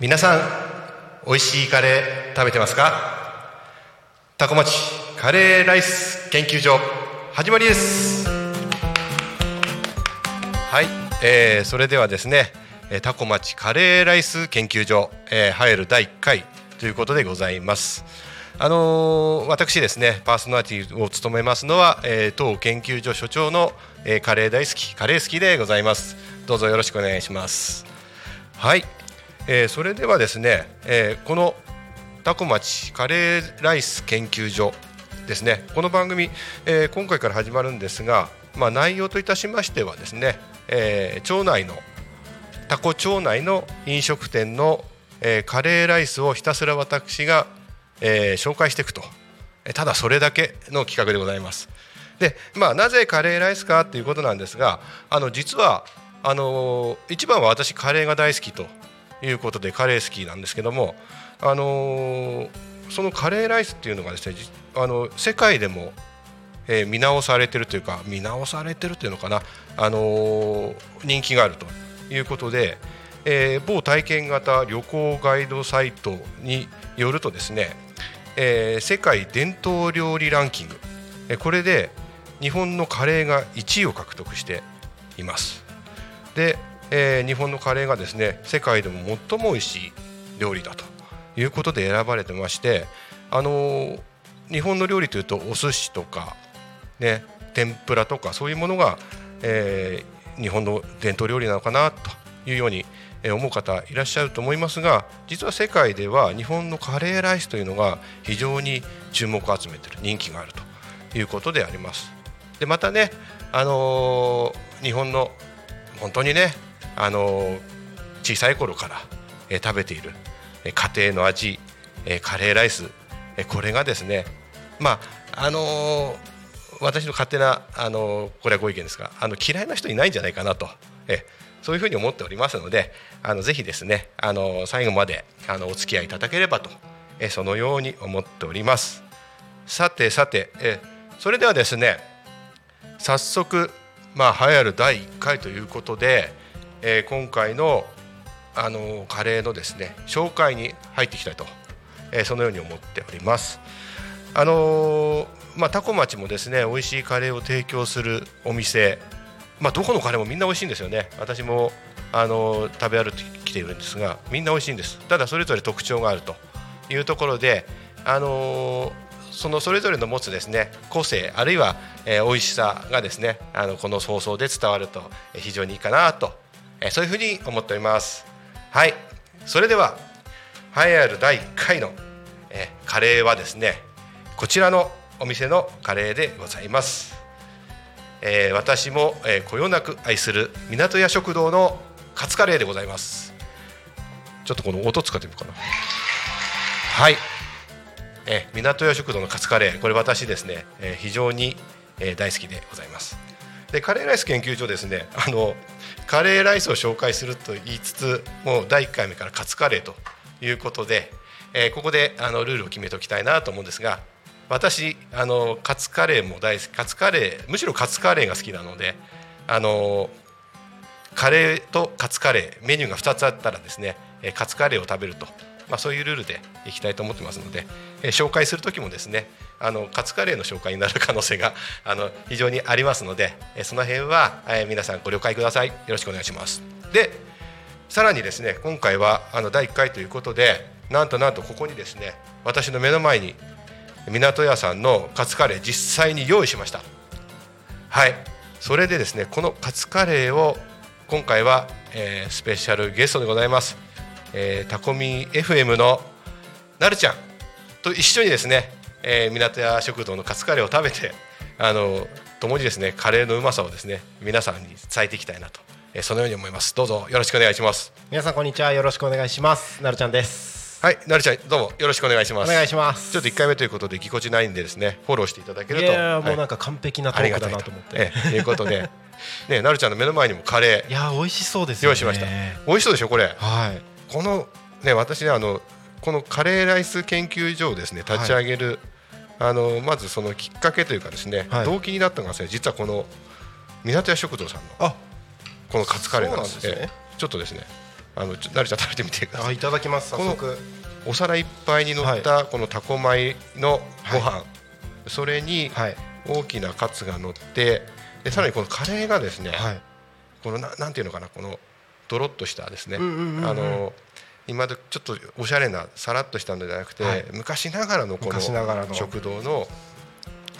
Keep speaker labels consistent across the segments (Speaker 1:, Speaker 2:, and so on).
Speaker 1: 皆さん美味しいカレー食べてますか？タコ町カレーライス研究所始まりです。はい、えー、それではですねえータコ町カレーライス研究所、えー、入る第1回ということでございます。あのー私ですねパーソナリティを務めますのは、えー当研究所所長の、えーカレー大好きカレー好きでございます。どうぞよろしくお願いします。はい、えーそれではですね、えーこのタコ町カレーライス研究所ですね。この番組、えー今回から始まるんですが、まあ、内容といたしましてはですね、えー町内のタコ町内の飲食店の、えーカレーライスをひたすら私が、えー紹介していくと。えただそれだけの企画でございます。で、まあ、なぜカレーライスかということなんですがあの実はあのー一番は私カレーが大好きということでカレー好きなんですけどもあのーそのカレーライスっていうのがですねあの世界でもえー見直されてるというか見直されてるというのかな、あの人気があるということで、えー某体験型旅行ガイドサイトによるとですね、えー世界伝統料理ランキング、えーこれで日本のカレーが1位を獲得しています。で、えー日本のカレーがですね世界でも最も美味しい料理だということで選ばれてまして、あのー日本の料理というとお寿司とか、ね、天ぷらとかそういうものが、えー日本の伝統料理なのかなというように思う方いらっしゃると思いますが実は世界では日本のカレーライスというのが非常に注目を集めてる人気があるということであります。でまたね、あのー日本の本当にね、あのー小さい頃から、え食べている、え家庭の味、えカレーライス、えこれがですねまああのー私の勝手な、あのこれはご意見ですがあの嫌いな人いないんじゃないかなと、えそういうふうに思っておりますのであのぜひですね、あの最後まであのお付き合いいただければと、えそのように思っておりますさてさて、えそれではですね早速、まあ、流行る第1回ということで、えー今回の、あのカレーのですね紹介に入っていきたいと、えーそのように思っております。あのーまあ、タコ町もですね美味しいカレーを提供するお店、まあ、どこのカレーもみんな美味しいんですよね。私も、あの食べ歩いてきているんですがみんな美味しいんです。ただそれぞれ特徴があるというところで、あのそのそれぞれの持つですね個性あるいは、えー美味しさがですねあのこの放送で伝わると非常にいいかなと、えーそういうふうに思っております。はい。それでは栄えある第1回の、えーカレーはですねこちらのお店のカレーでございます、えー私も、えーこよなく愛する港屋食堂のカツカレーでございます。ちょっとこの音使ってみようかな。はい。えー港屋食堂のカツカレー。これ私ですね、えー非常に、えー大好きでございます。でカレーライス研究所ですねあのカレーライスを紹介すると言いつつもう第1回目からカツカレーということで、えーここであのルールを決めておきたいなと思うんですが私あのカツカレーも大好きカツカレーむしろカツカレーが好きなのであのカレーとカツカレーメニューが2つあったらですねえカツカレーを食べると、まあ、そういうルールでいきたいと思ってますので、え紹介する時もですねあのカツカレーの紹介になる可能性があの非常にありますので、えその辺は、え皆さんご了解ください。よろしくお願いします。でさらにですね今回はあの第1回ということでなんとなんとここにですね私の目の前に港屋さんのカツカレー実際に用意しました。はい。それでですねこのカツカレーを今回は、えースペシャルゲストでございます、えータコミ FM のなるちゃんと一緒にですね、えー港屋食堂のカツカレーを食べてあの共にですねカレーのうまさをですね皆さんに伝えていきたいなと、えーそのように思います。どうぞよろしくお願いします。
Speaker 2: 皆さんこんにちは。よろしくお願いします。なるちゃんです。
Speaker 1: はいなるちゃんどうもよろしくお願いします。
Speaker 2: お願いします。
Speaker 1: ちょっと1回目ということでぎこちないんでですねフォローしていただけると。
Speaker 2: いやーもうなん
Speaker 1: か
Speaker 2: か完璧なトークだなと思って、
Speaker 1: ええということでね なるちゃんの目の前にもカレー。
Speaker 2: いやー美味しそうです
Speaker 1: 用意しました。美味しそうでしょこれ。
Speaker 2: はい。
Speaker 1: このね私ねあのこのカレーライス研究所をですね立ち上げる、あのまずそのきっかけというかですね、
Speaker 2: はい。
Speaker 1: 動機になったのがですね実はこの港屋食堂さんの
Speaker 2: あ
Speaker 1: このカツカレー
Speaker 2: なんですね。
Speaker 1: ええ。ちょっとですねあのちょなるちゃん食べてみてください。
Speaker 2: あいただきます早
Speaker 1: この
Speaker 2: 速。
Speaker 1: お皿いっぱいに乗ったこのタコ米のご飯、それに
Speaker 2: はい。
Speaker 1: 大きなカツが乗ってでさらにこのカレーがですね、
Speaker 2: はい。
Speaker 1: このななんていうのかなこのドロッとしたですね、あの今でちょっとおしゃれなさらっとしたのじゃなくて、
Speaker 2: はい。
Speaker 1: 昔ながらのこ
Speaker 2: 昔ながらの
Speaker 1: の。食堂の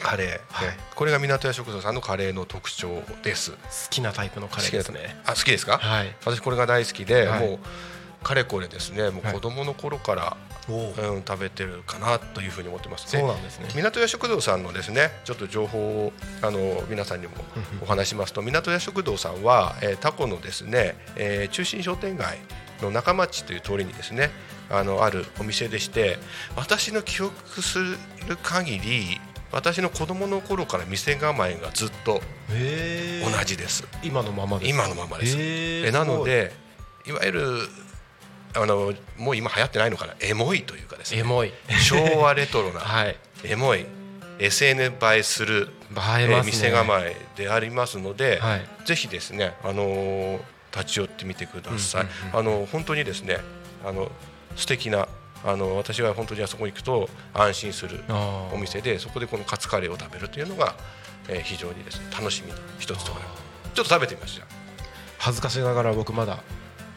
Speaker 1: カレー、
Speaker 2: はい。
Speaker 1: ね。これが港屋食堂さんのカレーの特徴です。
Speaker 2: 好きなタイプのカレーですね。
Speaker 1: あ好きですか？
Speaker 2: はい。
Speaker 1: 私これが大好きで、
Speaker 2: はい。
Speaker 1: もうかれこれですね。もう
Speaker 2: はい。
Speaker 1: 子供の頃から、
Speaker 2: おお
Speaker 1: うん、食べてるかなというふうに思ってます。
Speaker 2: そうなんですね。
Speaker 1: 港屋食堂さんのですねちょっと情報をあの皆さんにもお話ししますと港屋食堂さんは、えー、タコのですね、えー中心商店街の中町という通りにですねあのあるお店でして私の記憶する限り私の子供の頃から店構えがずっと
Speaker 2: へ
Speaker 1: 同じです。
Speaker 2: 今のままです
Speaker 1: 今のままです。えなのでい。わゆるあのもう今流行ってないのかな？エモいというかですね。
Speaker 2: エモい。
Speaker 1: 昭和レトロな
Speaker 2: はい。
Speaker 1: エモい。SN 映えする、
Speaker 2: 映えね。
Speaker 1: 店構えでありますので、
Speaker 2: はい。
Speaker 1: ぜひですね、あのー立ち寄ってみてください。
Speaker 2: うん。
Speaker 1: あの本当にですねあの素敵なあの私は本当にあそこに行くと安心するお店でそこでこのカツカレーを食べるというのが、えー非常にですね楽しみの一つとなりますちょっと食べてみましょう
Speaker 2: 恥ずかしながら僕まだ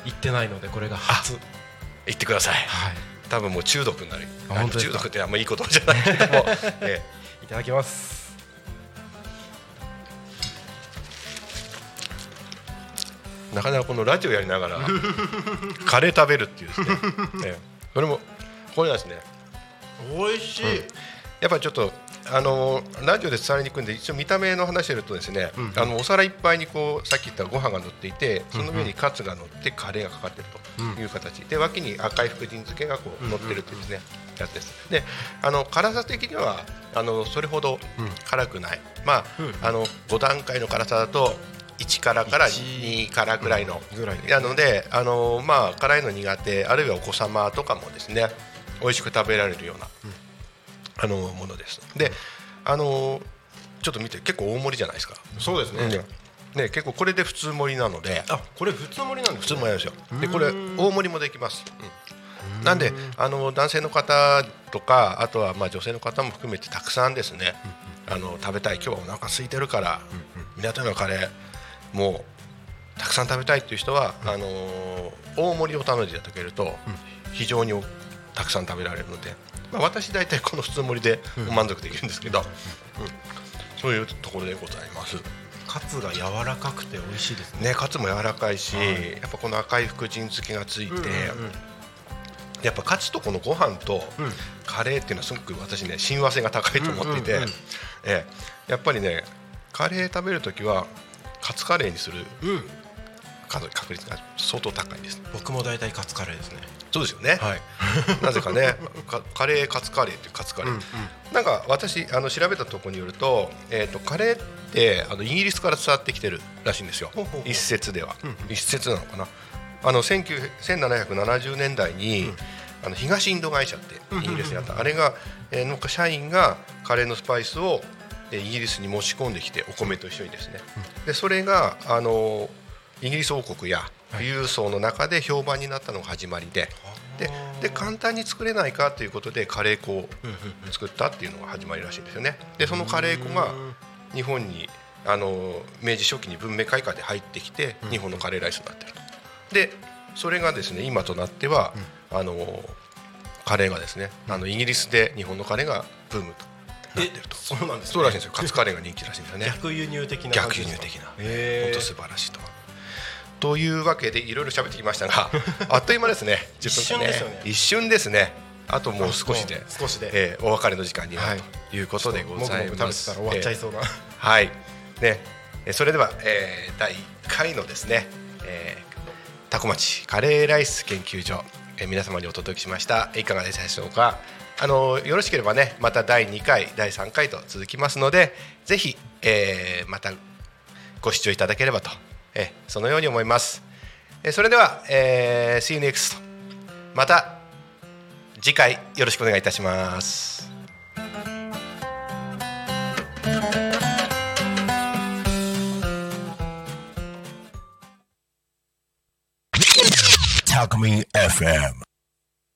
Speaker 2: 行ってないのでこれが初。
Speaker 1: 行ってください。
Speaker 2: はい。
Speaker 1: 多分もう中毒になる。中毒ってあんまいい言葉じゃない。けども、え。
Speaker 2: いただきます。
Speaker 1: えなかなかこのラジオやりながらカレー食べるっていうですね、ええ。それもこれなんですね。
Speaker 2: 美味しい。
Speaker 1: やっぱりちょっとあのラジオで伝わりにくいんで一応見た目の話をするとですね、あのお皿いっぱいにこうさっき言ったご飯が乗っていてその上にカツが乗ってカレーがかかってるという形、で脇に赤い福神漬けがこう乗ってるというですね、やつです。であの辛さ的にはあのそれほど辛くない、まあ,、あの5段階の辛さだと1辛から2辛ぐらいの、
Speaker 2: ぐらい
Speaker 1: なのであの、まあ、辛いの苦手あるいはお子様とかもですね美味しく食べられるような、あのものです。で、あのちょっと見て結構大盛りじゃないですか。
Speaker 2: そうですね。
Speaker 1: ね結構これで普通盛りなので、
Speaker 2: あこれ普通盛りなんで
Speaker 1: 普
Speaker 2: すね。
Speaker 1: 通盛りですよ。でこれ大盛りもできます。うん。なんであの男性の方とかあとはまあ女性の方も含めてたくさんですね、あの食べたい。今日はお腹空いてるから、港のカレーもうたくさん食べたいっていう人は、あのー大盛りを頼んでいただけると、非常におたくさん食べられるので、まあ、私大体この普通盛りで満足できるんですけど、うん。そういうところでございます。
Speaker 2: カツが柔らかくて美味しいですね。
Speaker 1: ね、カツも柔らかいし、
Speaker 2: はい。
Speaker 1: やっぱこの赤い福神漬けがついて、
Speaker 2: うんうんうん。
Speaker 1: やっぱカツとこのご飯と
Speaker 2: うん。
Speaker 1: カレーっていうのはすごく私ね親和性が高いと思っていて、ええ。やっぱりねカレー食べるときはカツカレーにする
Speaker 2: うん
Speaker 1: 確確率が相当高いです
Speaker 2: 僕も大体カツカレーですね。
Speaker 1: そうですよね、
Speaker 2: はい。
Speaker 1: なぜかね。かカレーカツカレーっていうカツカレー、
Speaker 2: うんうん。
Speaker 1: なんか私あの調べたところによると,、えー、とカレーってあのイギリスから伝わってきてるらしいんですよ。
Speaker 2: ほうほう
Speaker 1: 一説では、一説なのかな。あの19 1770年代に、あの東インド会社ってイギリスにあった、あれが、えーの社員がカレーのスパイスを、えーイギリスに持ち込んできてお米と一緒にですね、でそれがあのイギリス王国や富裕層の中で評判になったのが始まりで、でで簡単に作れないかということでカレー粉を作ったっていうのが始まりらしいんですよね。でそのカレー粉が日本にあの明治初期に文明開化で入ってきて日本のカレーライスになってると。でそれがですね今となっては、あのカレーがですねあのイギリスで日本のカレーがブームとなってると。
Speaker 2: そうなんですね
Speaker 1: そうらしいんですよ。カツカレーが人気らしいんですよね。
Speaker 2: 逆輸入的な感
Speaker 1: 逆輸入的な、本当素晴らしいと。というわけでいろいろ喋ってきましたが あっという間ですね。10分間
Speaker 2: 一瞬ですよね。
Speaker 1: 一瞬ですね。あともう少しで。
Speaker 2: 少しで。
Speaker 1: えーお別れの時間になる
Speaker 2: はい。
Speaker 1: ということでござい
Speaker 2: もぐもぐ
Speaker 1: ます。
Speaker 2: 食べてたら終わっちゃいそうな、
Speaker 1: えーはい。ね。えーそれでは、えー第1回のですね、えー、タコ町カレーライス研究所、えー皆様にお届けしました。いかがでしたでしょうか？あのよろしければねまた第2回第3回と続きますのでぜひ、えーまたご視聴いただければと、えそのように思います。えそれでは、えー、See you next また次回よろしくお願いいたします。
Speaker 3: Talk Me FM